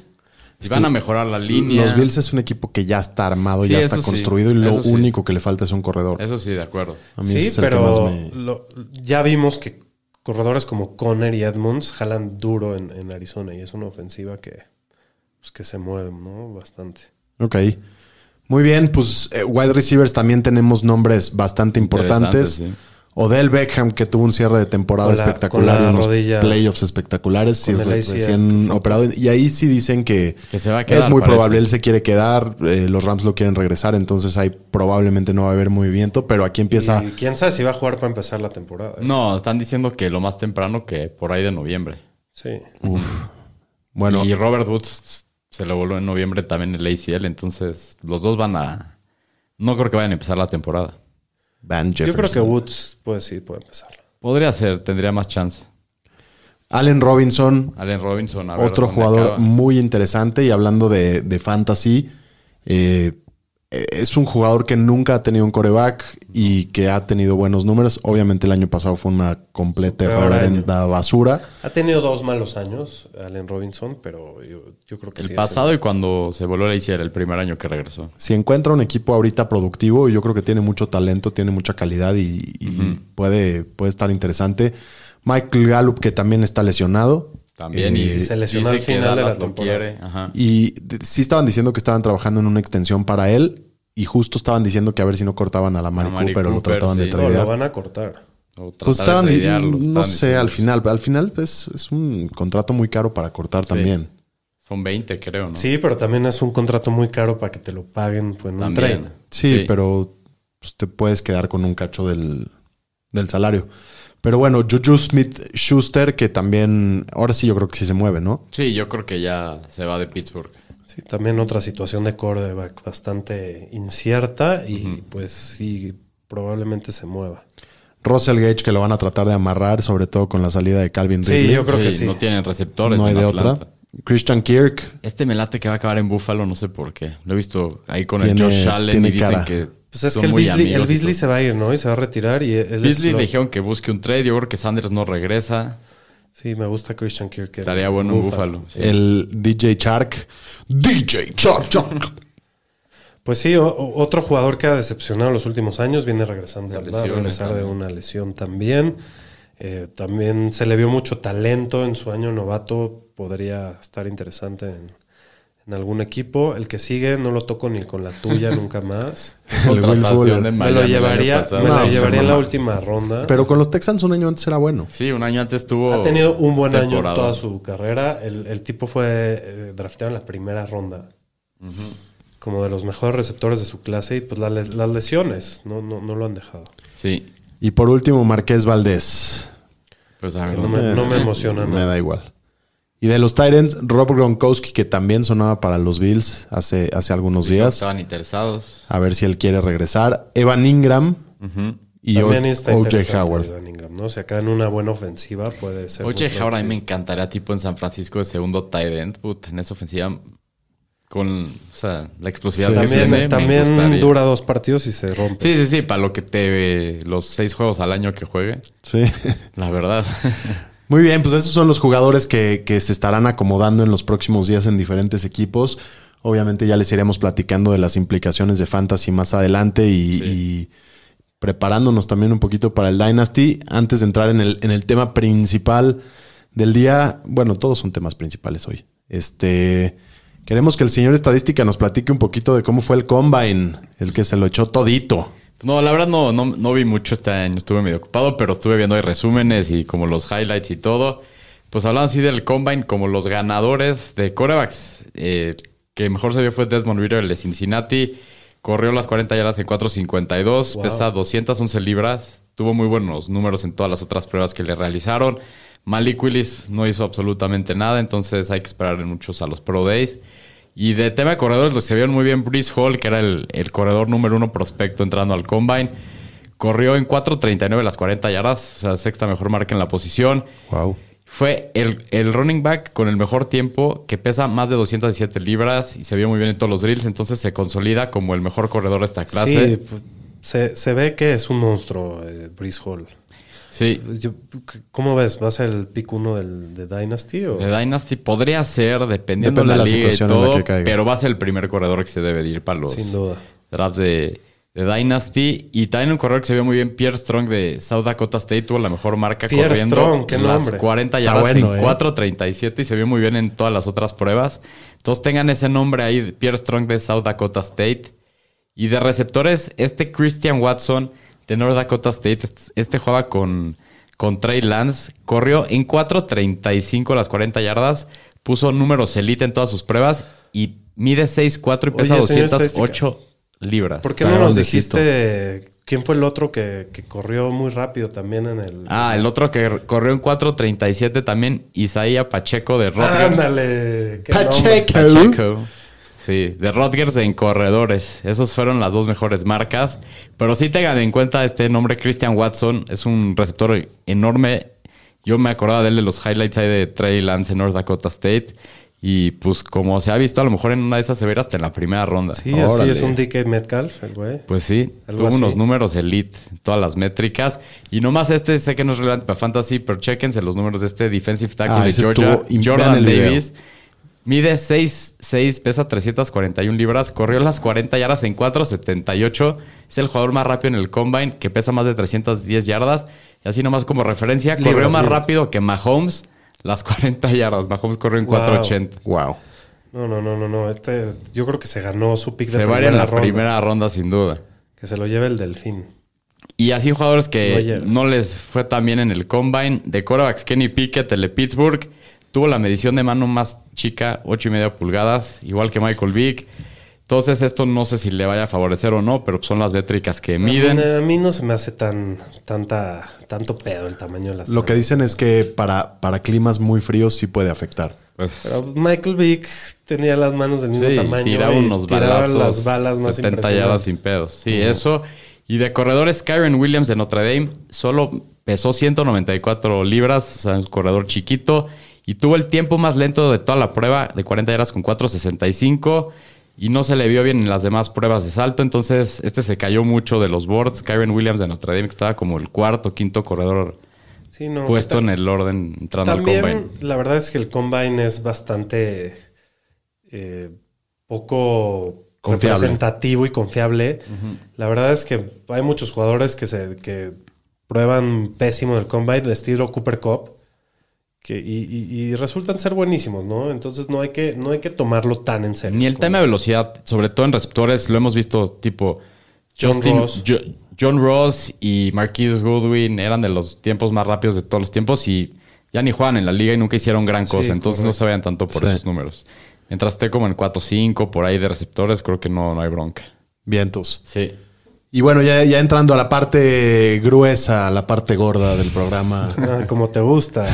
si van a mejorar la línea. Los Bills es un equipo que ya está armado, Sí, ya está sí, construido y lo único que le falta es un corredor. Eso sí, de acuerdo. A mí Sí, es el que pero más me- lo- ya vimos que corredores como Conner y Edmonds jalan duro en, en Arizona y es una ofensiva que, pues, que se mueve, ¿no? Bastante. Ok. Muy bien, pues eh, wide receivers también tenemos nombres bastante importantes. Interesantes, Odell Beckham, que tuvo un cierre de temporada Con la- espectacular con la y unos rodilla- playoffs espectaculares. sí, con el re- ACL, recién operado. Y ahí sí dicen que, Que se va a quedar, es muy parece. probable. Él se quiere quedar, eh, los Rams lo quieren regresar, entonces ahí probablemente no va a haber movimiento. Pero aquí empieza. Y quién sabe si va a jugar para empezar la temporada. ¿eh? No, están diciendo que lo más temprano que por ahí de noviembre. Sí. Bueno, Y Robert Woods se lo voló en noviembre también el ACL, entonces los dos van a... No creo que vayan a empezar la temporada. Van Yo creo que. Woods puede sí, puede empezar. Podría ser, tendría más chance. Allen Robinson, Allen Robinson, a ver otro jugador acaba. muy interesante. Y hablando de, de fantasy, eh, es un jugador que nunca ha tenido un coreback y que ha tenido buenos números. Obviamente el año pasado fue una completa horrenda basura. Ha tenido dos malos años Allen Robinson, pero yo, yo creo que El pasado y cuando se volvió el ACL, el primer año que regresó. Si encuentra un equipo ahorita productivo, yo creo que tiene mucho talento, tiene mucha calidad y, y puede, puede estar interesante. Michael Gallup, que también está lesionado. También, Eh, y se lesionó al final de la temporada. quiere. Ajá. Y de- sí estaban diciendo que estaban trabajando en una extensión para él y justo estaban diciendo que a ver si no cortaban a la Mari, A Mari Cooper o lo Cooper, trataban de. No, lo van a cortar. O Pues de estaban, tradearlo, no estaban sé, diciendo al final, al final es, es un contrato muy caro para cortar también. Son 20, creo, ¿no? Sí, pero también es un contrato muy caro para que te lo paguen pues, en un También. Sí, pero pues, te puedes quedar con un cacho del, del salario. Pero bueno, Juju Smith Schuster, que también, ahora sí yo creo que sí se mueve, ¿no? Sí, yo creo que ya se va de Pittsburgh. Sí, también otra situación de quarterback bastante incierta y pues sí, probablemente se mueva. Russell Gage, que lo van a tratar de amarrar, sobre todo con la salida de Calvin Sí, Ridley. yo creo que sí. No tienen receptores. no hay en de Atlanta. otra. Christian Kirk, Este me late que va a acabar en Buffalo, no sé por qué. Lo he visto ahí con Tiene- el Josh Allen tiene y dicen cara. que. Pues es son que el Beasley, el Beasley se va a ir, ¿no? Y se va a retirar y él Beasley lo- le dijeron que busque un trade. Yo creo que Sanders no regresa. Sí, me gusta Christian Kirk. Estaría bueno en Buffalo. sí. el DJ Chark. DJ Chark, Chark. Pues sí, o- otro jugador que ha decepcionado los últimos años viene regresando, va a regresar de una lesión también. Eh, también se le vio mucho talento en su año novato, podría estar interesante en, en algún equipo. El que sigue no lo toco ni con la tuya nunca más. El Will Contratación Fuller. de Me lo llevaría, me No, lo llevaría en la última ronda. Pero con los Texans un año antes era bueno. Sí, un año antes tuvo. ha tenido un buen año toda su carrera. El, el tipo fue eh, drafteado en la primera ronda. Como de los mejores receptores de su clase y pues la las lesiones no, no, no lo han dejado. Sí. Y por último, Marqués Valdés. Pues a ver. no me, no me emociona Me nada. da igual. Y de los Titans, Rob Gronkowski, que también sonaba para los Bills hace, hace algunos días. Estaban interesados. A ver si él quiere regresar. Evan Ingram y También O- está OJ Howard. Ivan Ingram, ¿no? Si acá en una buena ofensiva puede ser. Muy Howard a mí me encantaría tipo en San Francisco de segundo tight end. Puta, en esa ofensiva. Con o sea, la explosividad Sí, También, tiene, también dura dos partidos y se rompe. Sí, sí, sí, para lo que te los seis juegos al año que juegue, Sí. la verdad. Muy bien, pues esos son los jugadores que, que se estarán acomodando en los próximos días en diferentes equipos. Obviamente ya les iremos platicando de las implicaciones de Fantasy más adelante y, y preparándonos también un poquito para el Dynasty. Antes de entrar en el, en el tema principal del día, bueno, todos son temas principales hoy. Este, queremos que el señor estadística nos platique un poquito de cómo fue el Combine, el que se lo echó todito. No, la verdad no, no, no vi mucho este año, estuve medio ocupado, pero estuve viendo ahí resúmenes y como los highlights y todo. Pues hablan así del combine como los ganadores de corebacks. Eh, que mejor se vio fue Desmond Reader, el de Cincinnati. Corrió las 40 yardas en 4.52, Wow. pesa 211 libras. Tuvo muy buenos números en todas las otras pruebas que le realizaron. Malik Willis no hizo absolutamente nada, entonces hay que esperar en muchos a los Pro Days. Y de tema de corredores, lo se vieron muy bien Breeze Hall, que era el, el corredor número uno prospecto entrando al combine. Corrió en 4.39 las 40 yardas, o sea, sexta mejor marca en la posición. Wow. Fue el, el running back con el mejor tiempo, que pesa más de 217 libras y se vio muy bien en todos los drills, entonces se consolida como el mejor corredor de esta clase. Sí, pues, se, se ve que es un monstruo, eh, Breeze Hall. Sí, Yo- ¿Cómo ves? ¿Va a ser el pick uno del, de Dynasty? O? de Dynasty podría ser, dependiendo Depende de la, de la liga y situación en la todo, que caiga. pero va a ser el primer corredor que se debe de ir para los Sin duda. drafts de, de Dynasty. Y también un corredor que se vio muy bien, Pierre Strong de South Dakota State, tuvo la mejor marca Pierre corriendo. Strong, qué las nombre. 40 Está yardas bueno, en ¿eh? 4.37 y se vio muy bien en todas las otras pruebas. Entonces tengan ese nombre ahí, Pierre Strong de South Dakota State. Y de receptores, este Christian Watson de North Dakota State, este, este jugaba con, con Trey Lance, corrió en 4.35 las 40 yardas, puso números elite en todas sus pruebas y mide 6'4 y pesa Oye, señor 208 libras. ¿Por qué no nos dijiste quién fue el otro que, que corrió muy rápido también en el... Ah, el otro que corrió en 4.37 también, Isaías Pacheco de Rutgers. Ándale. Pacheco. nombre. Pacheco. Sí, de Rutgers en corredores. Esos fueron las dos mejores marcas. Pero sí tengan en cuenta este nombre, Christian Watson. Es un receptor enorme. Yo me acordaba de él de los highlights ahí de Trey Lance en North Dakota State. Y pues como se ha visto, a lo mejor en una de esas se verá hasta en la primera ronda. Sí, así es un DK Metcalf, el güey. Pues sí, Algo tuvo así. unos números elite, todas las métricas. Y nomás este, sé que no es relevante para Fantasy, pero chéquense los números de este defensive tackle Ah, de Georgia, Jordan video. Mide 6'6, pesa 341 libras, corrió las 40 yardas en 4'78. Es el jugador más rápido en el combine, que pesa más de 310 yardas. Y así nomás como referencia, corrió Libras, más libras. rápido que Mahomes, las 40 yardas. Mahomes corrió en Wow. 4'80. Wow. No, no, no, no, no. Este, yo creo que se ganó su pick de Se va a ir en la ronda. primera ronda sin duda. Que se lo lleve el delfín. Y así jugadores No que llega. no, les fue tan bien en el combine. De quarterbacks, Kenny Pickett, el de Pittsburgh, tuvo la medición de mano más chica, 8 y media pulgadas, igual que Michael Vick. Entonces esto no sé si le vaya a favorecer o no, pero son las métricas que miden. A mí, a mí no se me hace tan tanta tanto pedo el tamaño de las Lo que dicen es que para, para climas muy fríos sí puede afectar. Pues, Pero Michael Vick tenía las manos del mismo sí, tamaño. tiraba y unos tiraba balazos, las balas más 70 impresionantes. yardas sin pedos. Sí, eso. Y de corredores, Kyron Williams de Notre Dame solo pesó 194 libras, o sea, un corredor chiquito, y tuvo el tiempo más lento de toda la prueba, de 40 yardas con 4.65, y no se le vio bien en las demás pruebas de salto, entonces este se cayó mucho de los boards. Kyron Williams de Notre Dame, que estaba como el cuarto, quinto corredor Sí, no, puesto en el orden entrando al combine. la verdad es que el combine es bastante eh, poco Confiable. representativo y confiable. La verdad es que hay muchos jugadores que se que prueban pésimo en el combine, de estilo Cooper Cup, que, y, y- y resultan ser buenísimos, ¿no? Entonces no hay que, no hay que tomarlo tan en serio. Ni el como- tema de velocidad, sobre todo en receptores, lo hemos visto tipo John Justin, Ross. Jo- John Ross y Marquise Goodwin eran de los tiempos más rápidos de todos los tiempos y ya ni juegan en la liga y nunca hicieron gran Sí, cosa, entonces no se vayan tanto por Sí. esos números. Mientras esté como en 4-5 por ahí de receptores, creo que no, no hay bronca. Vientos. Sí. Y bueno, ya, ya entrando a la parte gruesa, a la parte gorda del programa. Ah, como te gusta.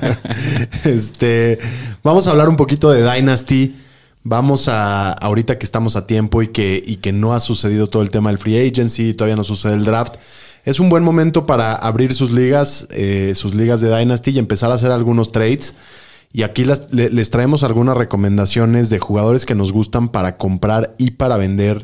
este, vamos a hablar un poquito de Dynasty. Vamos a, ahorita que estamos a tiempo y que, y que no ha sucedido todo el tema del free agency, todavía no sucede el draft. Es un buen momento para abrir sus ligas, eh, sus ligas de Dynasty y empezar a hacer algunos trades. Y aquí las- le- les traemos algunas recomendaciones de jugadores que nos gustan para comprar y para vender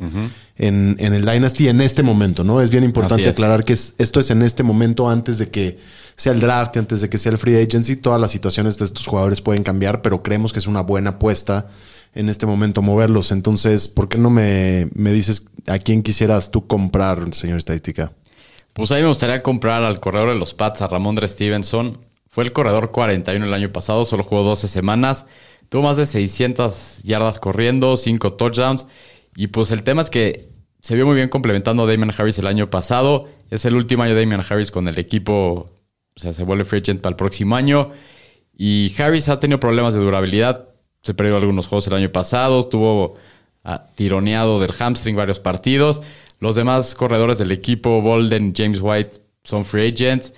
en, en el Dynasty en este momento, ¿no? Es bien importante es. aclarar que es- esto es en este momento antes de que sea el draft, antes de que sea el free agency. Todas las situaciones de estos jugadores pueden cambiar, pero creemos que es una buena apuesta en este momento moverlos. Entonces, ¿por qué no me, me dices a quién quisieras tú comprar, señor estadística? Pues a mí me gustaría comprar al corredor de los Pats, a Ramondre Stevenson. Fue el corredor 41 el año pasado, solo jugó 12 semanas. Tuvo más de 600 yardas corriendo, 5 touchdowns. Y pues el tema es que se vio muy bien complementando a Damian Harris el año pasado. Es el último año de Damian Harris con el equipo. O sea, se vuelve free agent para el próximo año. Y Harris ha tenido problemas de durabilidad. Se perdió algunos juegos el año pasado. Estuvo ah, tironeado del hamstring varios partidos. Los demás corredores del equipo, Bolden, James White, son free agents.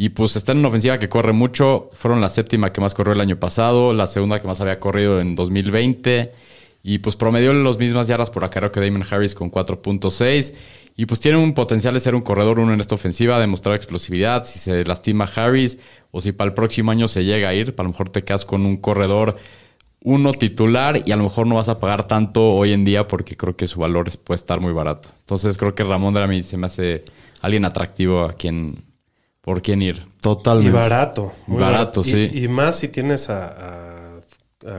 Y pues están en una ofensiva que corre mucho. Fueron la séptima que más corrió el año pasado, la segunda que más había corrido en 2020. Y pues promedió las mismas yardas por acarreo que Damon Harris con 4.6. Y pues tiene un potencial de ser un corredor uno en esta ofensiva, demostrar explosividad. Si se lastima Harris o si para el próximo año se llega a ir, a lo mejor te quedas con un corredor uno titular y a lo mejor no vas a pagar tanto hoy en día porque creo que su valor puede estar muy barato. Entonces creo que Ramón de la se me hace alguien atractivo a quien por quien ir. Totalmente. Y barato. muy Barato, Y- sí. Y, más si tienes a, a-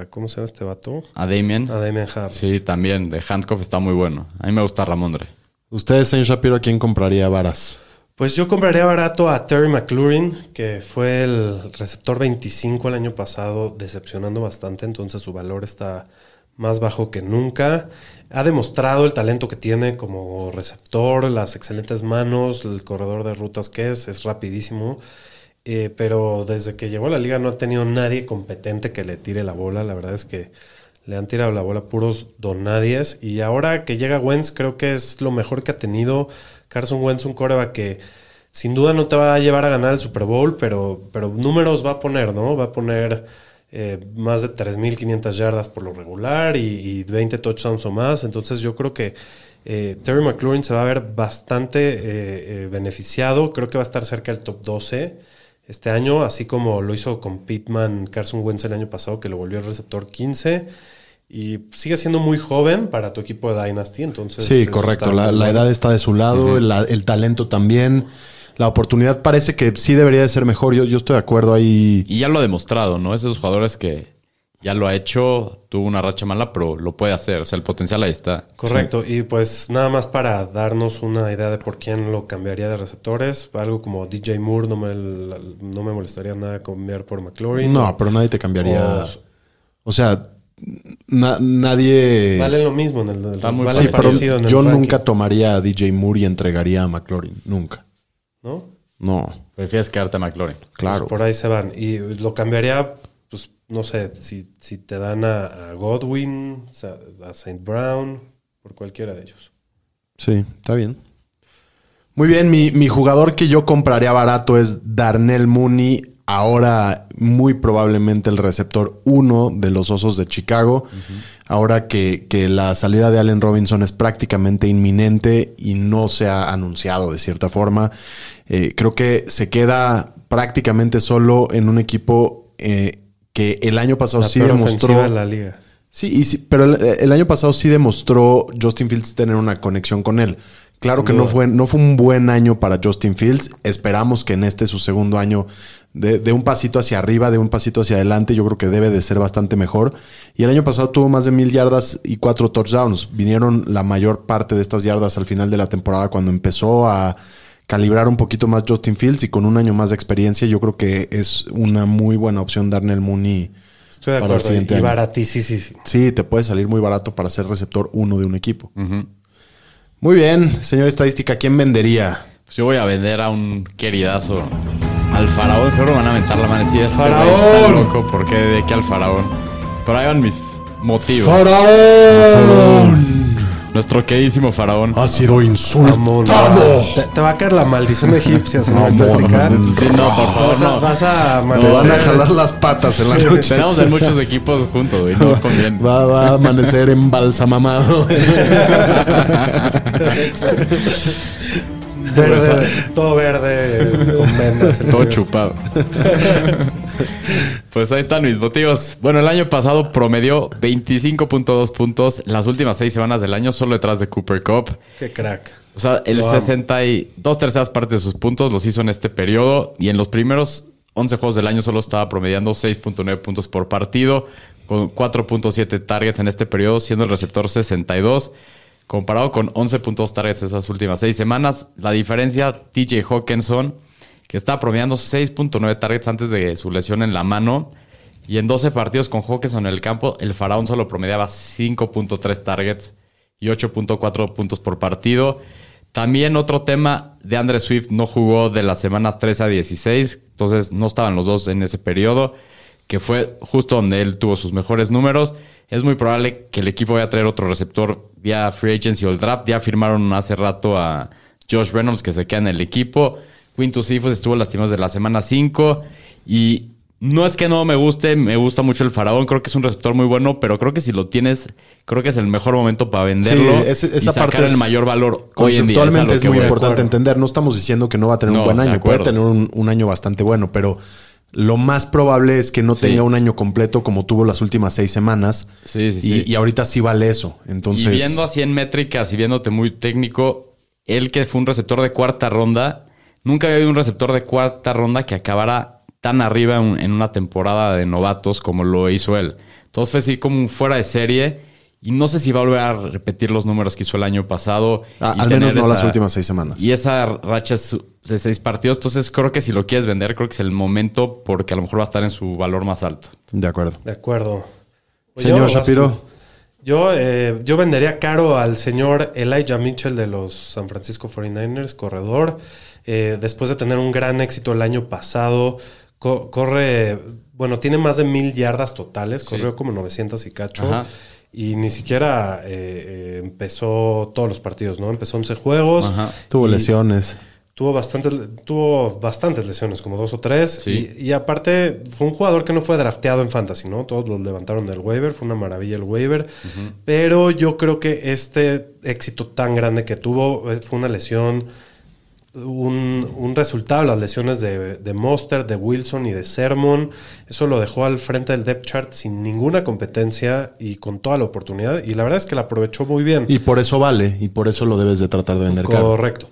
a- ¿Cómo se llama este vato? A Damien. A Damian Harris. Sí, también. De Handcuff está muy bueno. A mí me gusta Ramondre. Ustedes, señor Shapiro, ¿a quién compraría varas? Pues yo compraría barato a Terry McLaurin, que fue el receptor 25 el año pasado, decepcionando bastante, entonces su valor está más bajo que nunca. Ha demostrado el talento que tiene como receptor, las excelentes manos, el corredor de rutas que es, es rapidísimo. Eh, pero desde que llegó a la liga no ha tenido nadie competente que le tire la bola. La verdad es que le han tirado la bola puros donadies. Y ahora que llega Wentz, creo que es lo mejor que ha tenido. Carson Wentz, un coreback que sin duda no te va a llevar a ganar el Super Bowl, pero, pero números va a poner, ¿no? Va a poner eh, más de 3.500 yardas por lo regular y, y 20 touchdowns o más. Entonces yo creo que eh, Terry McLaurin se va a ver bastante eh, eh, beneficiado. Creo que va a estar cerca del top 12 este año, así como lo hizo con Pittman Carson Wentz el año pasado, que lo volvió el receptor 15. Y sigue siendo muy joven para tu equipo de Dynasty, entonces... Sí, correcto. La, la edad está de su lado, el, el talento también. La oportunidad parece que sí debería de ser mejor. Yo, yo estoy de acuerdo ahí. Y ya lo ha demostrado, ¿no? Es de esos jugadores que ya lo ha hecho, tuvo una racha mala, pero lo puede hacer. O sea, el potencial ahí está. Correcto, y pues nada más para darnos una idea de por quién lo cambiaría de receptores, algo como DJ Moore no me, no me molestaría nada cambiar por McLaurin. No, pero nadie te cambiaría. O- O sea, na- nadie. Vale lo mismo en el, el- Está muy vale Sí, parecido. pero parecido en el yo ranking, nunca tomaría a DJ Moore y entregaría a McLaurin. Nunca. ¿No? No, Prefieres quedarte a McLaurin. claro. Pues por ahí se van. Y lo cambiaría, pues, no sé, si, si te dan a, a Godwin, a St. Brown, por cualquiera de ellos. Sí, está bien. Muy bien, mi, mi jugador que yo compraría barato es Darnell Mooney, ahora muy probablemente el receptor uno de los Osos de Chicago. Ahora que, que la salida de Allen Robinson es prácticamente inminente y no se ha anunciado de cierta forma, eh, creo que se queda prácticamente solo en un equipo eh, que el año pasado La sí demostró... de la liga. Sí, y sí, pero el, el año pasado sí demostró Justin Fields tener una conexión con él. Claro que no fue, no fue un buen año para Justin Fields. Esperamos que en este su segundo año de, de un pasito hacia arriba, de un pasito hacia adelante, yo creo que debe de ser bastante mejor. Y el año pasado tuvo más de mil yardas y cuatro touchdowns. Vinieron la mayor parte de estas yardas al final de la temporada cuando empezó a calibrar un poquito más Justin Fields y con un año más de experiencia, yo creo que es una muy buena opción Darnell Mooney. Estoy de Para el acuerdo. siguiente Y año. baratísimo. Sí, te puede salir muy barato para ser receptor uno de un equipo. Muy bien, señor estadística, ¿quién vendería? Pues yo voy a vender a un queridazo. Al faraón, seguro van a mentar la. Sí, este ¡Faraón! está loco, ¿por qué de qué al faraón? Pero ahí van mis motivos. ¡Faraón! Nuestro queridísimo faraón. Ha sido insultado. Te, te va a caer la maldición egipcia, estadística. mamón. Sí, no, por favor, Vas a, no. vas a Nos amanecer. van a jalar las patas en la noche. Tenemos en muchos equipos juntos, güey. No conviene. Va, va a amanecer embalsamamado. Verde, todo verde, con vendas. Todo chupado. pues ahí están mis motivos. Bueno, el año pasado promedió 25.2 puntos las últimas seis semanas del año, solo detrás de Cooper Cup. Qué crack. O sea, el Lo amo. 62 terceras partes de sus puntos los hizo en este periodo y en los primeros 11 juegos del año solo estaba promediando 6.9 puntos por partido, con 4.7 targets en este periodo, siendo el receptor 62. Comparado con 11.2 targets esas últimas seis semanas, la diferencia, TJ Hawkinson, que estaba promediando 6.9 targets antes de su lesión en la mano, y en 12 partidos con Hawkinson en el campo, el Faraón solo promediaba 5.3 targets y 8.4 puntos por partido. También otro tema, de Andre Swift no jugó de las semanas 13 a 16, entonces no estaban los dos en ese periodo, que fue justo donde él tuvo sus mejores números. Es muy probable que el equipo vaya a traer otro receptor vía free agency o el draft. Ya firmaron hace rato a Josh Reynolds que se queda en el equipo. Quintus Cephus estuvo lastimado desde la semana 5 y no es que no me guste, me gusta mucho el faraón, creo que es un receptor muy bueno, pero creo que si lo tienes, creo que es el mejor momento para venderlo Sí, y esa sacar parte el es- mayor valor hoy en día. es, que muy importante entender. No estamos diciendo que no va a tener No, un buen de año. Puede tener un, un año bastante bueno, pero lo más probable es que no Sí. tenga un año completo como tuvo las últimas seis semanas. Sí, sí, Y, sí. y ahorita sí vale eso. Entonces, Y viendo así en métricas y viéndote muy técnico, él que fue un receptor de cuarta ronda, nunca había habido un receptor de cuarta ronda que acabara tan arriba en, en una temporada de novatos como lo hizo él. Entonces fue así como un fuera de serie y no sé si va a volver a repetir los números que hizo el año pasado. a- y al menos no las últimas seis semanas. Y esa racha es de seis partidos. Entonces creo que si lo quieres vender, creo que es el momento porque a lo mejor va a estar en su valor más alto. De acuerdo. De acuerdo. Pues Señor yo, Shapiro. Yo, eh, yo vendería caro al señor Elijah Mitchell de los San Francisco 49ers, corredor. Eh, después de tener un gran éxito el año pasado, co- corre, bueno, tiene más de mil yardas totales, Sí. corrió como 900 y cacho. Ajá. Y ni siquiera eh, eh, empezó todos los partidos, ¿no? Empezó 11 juegos. Ajá. Tuvo lesiones. Tuvo bastantes, tuvo bastantes lesiones, como dos o tres. Sí. Y, y aparte, fue un jugador que no fue drafteado en fantasy, ¿no? Todos lo levantaron del waiver, fue una maravilla el waiver. Pero yo creo que este éxito tan grande que tuvo eh, fue una lesión, un, un resultado las lesiones de, de Monster, de Wilson y de Sermon. Eso lo dejó al frente del depth chart sin ninguna competencia y con toda la oportunidad. Y la verdad es que la aprovechó muy bien. Y por eso vale. Y por eso lo debes de tratar de vender caro. Correcto.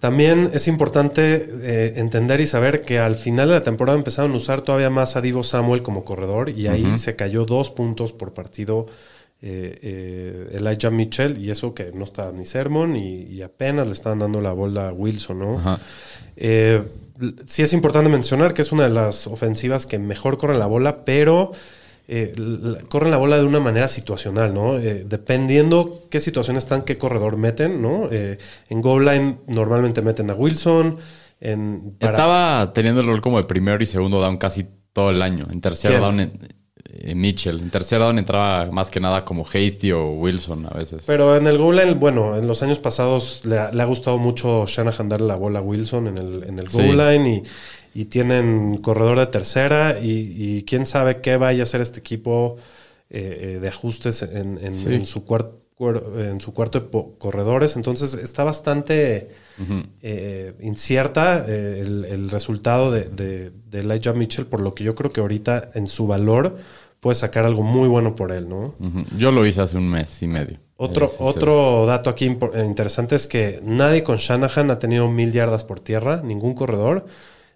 También es importante eh, entender y saber que al final de la temporada empezaron a usar todavía más a Divo Samuel como corredor y ahí se cayó dos puntos por partido eh, eh, Elijah Mitchell y eso que no está ni Sermon y, y apenas le estaban dando la bola a Wilson, ¿no? Ajá. Eh, sí es importante mencionar que es una de las ofensivas que mejor corren la bola, pero eh, corren la bola de una manera situacional, ¿no? Eh, dependiendo qué situación están, qué corredor meten, ¿no? En goal line normalmente meten a Wilson. En, para- Estaba teniendo el rol como de primero y segundo down casi todo el año. En tercer ¿Quién? down, en- Mitchell. En tercer down entraba más que nada como Hasty o Wilson a veces. Pero en el goal line, bueno, en los años pasados le, ha- le ha gustado mucho Shanahan darle la bola a Wilson en el, en el Sí. goal line y, y tienen corredor de tercera y, y quién sabe qué vaya a hacer este equipo eh, eh, de ajustes en, en- Sí. en su cuar- cuar- en su cuarto de corredores. Entonces está bastante eh, incierta eh, el, el resultado de, de, de Elijah Mitchell, por lo que yo creo que ahorita en su valor puede sacar algo muy bueno por él, ¿no? Yo lo hice hace un mes y medio. Otro, sí, otro dato aquí eh, interesante es que nadie con Shanahan ha tenido mil yardas por tierra, ningún corredor,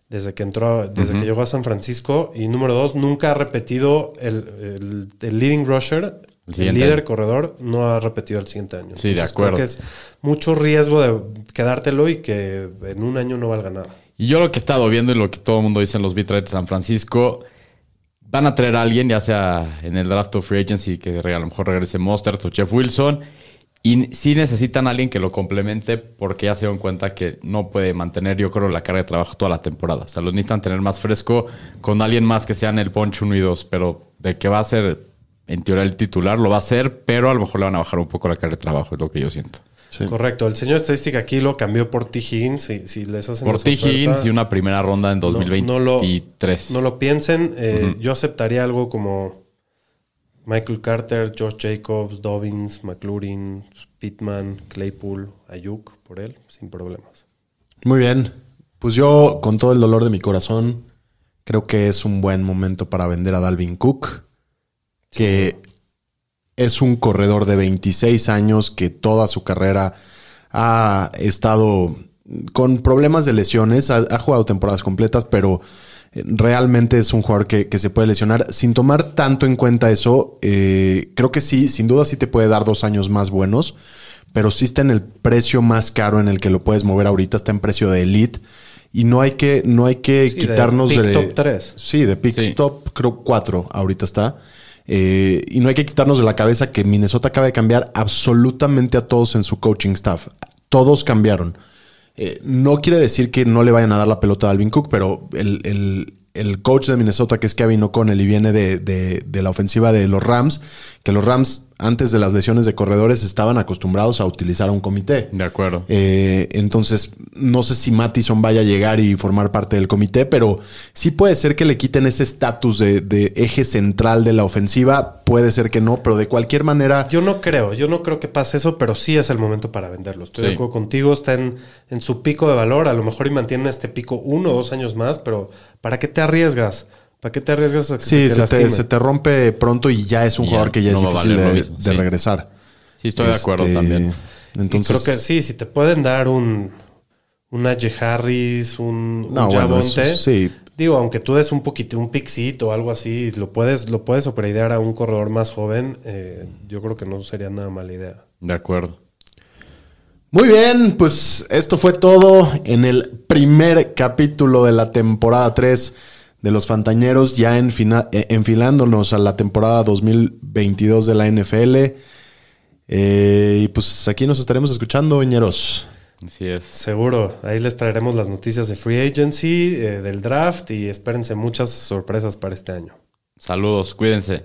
desde que entró, desde que llegó a San Francisco. Y número dos, nunca ha repetido el, el- el leading rusher, El líder año. corredor, no ha repetido el siguiente año. Sí, de creo acuerdo. que es mucho riesgo de quedártelo y que en un año no valga nada. Y yo lo que he estado viendo y lo que todo el mundo dice en los beat de San Francisco, van a traer a alguien, ya sea en el draft o free agency, que a lo mejor regrese Mostert o Jeff Wilson. Y sí necesitan a alguien que lo complemente porque ya se dieron cuenta que no puede mantener, yo creo, la carga de trabajo toda la temporada. O sea, los necesitan tener más fresco con alguien más que sea en el punch 1 y 2. Pero de que va a ser, en teoría, el titular, lo va a hacer, pero a lo mejor le van a bajar un poco la carga de trabajo, es lo que yo siento. Sí. Correcto. El señor estadística aquí lo cambió por T. Higgins. Si, si les hacen Por T. oferta, Higgins y una primera ronda en no- no lo- 2023. No lo piensen. Eh, Yo aceptaría algo como Michael Carter, Josh Jacobs, Dobbins, McLaurin, Pittman, Claypool, Ayuk por él, sin problemas. Muy bien. Pues yo, con todo el dolor de mi corazón, creo que es un buen momento para vender a Dalvin Cook, que es un corredor de 26 años que toda su carrera ha estado con problemas de lesiones, ha, ha jugado temporadas completas, pero eh, realmente es un jugador que, que se puede lesionar. Sin tomar tanto en cuenta eso, eh, creo que sí, sin duda sí te puede dar dos años más buenos, pero sí está en el precio más caro en el que lo puedes mover ahorita, está en precio de elite. Y no hay que, no hay que Sí, de quitarnos pick de. top tres. Sí, de pick Sí. top, creo 4 ahorita está. Eh, y no hay que quitarnos de la cabeza que Minnesota acaba de cambiar absolutamente a todos en su coaching staff. Todos cambiaron. Eh, no quiere decir que no le vayan a dar la pelota a Alvin Cook, pero el, el- el coach de Minnesota, que es Kevin O'Connell y viene de, de- de la ofensiva de los Rams, que los Rams antes de las lesiones de corredores estaban acostumbrados a utilizar a un comité. De acuerdo. Eh, entonces, no sé si Mattison vaya a llegar y formar parte del comité, pero sí puede ser que le quiten ese estatus de, de eje central de la ofensiva. Puede ser que no, pero de cualquier manera, Yo no creo, yo no creo que pase eso, pero sí es el momento para venderlo. Estoy de acuerdo contigo, está en, en su pico de valor, a lo mejor y mantiene este pico uno o dos años más, pero ¿para qué te arriesgas? ¿Para qué te arriesgas a que sí, se te se te, se te rompe pronto y ya es un ya jugador que ya no es difícil de, mismo, de sí. regresar. Sí, estoy de acuerdo Este, también. Entonces, y creo que sí, si te pueden dar un, un Najee Harris, un, No, un bueno, Javonte, eso sí. digo, aunque tú des un poquito, un pixito o algo así, lo puedes, lo puedes operidear a un corredor más joven, eh, yo creo que no sería nada mala idea. De acuerdo. Muy bien, pues esto fue todo en el primer capítulo de la temporada 3 de los Fantañeros, ya enfina- eh, enfilándonos a la temporada 2022 de la NFL. Eh, y pues aquí nos estaremos escuchando, ñeros. Así es. Seguro, ahí les traeremos las noticias de Free Agency, eh, del draft y espérense muchas sorpresas para este año. Saludos, cuídense.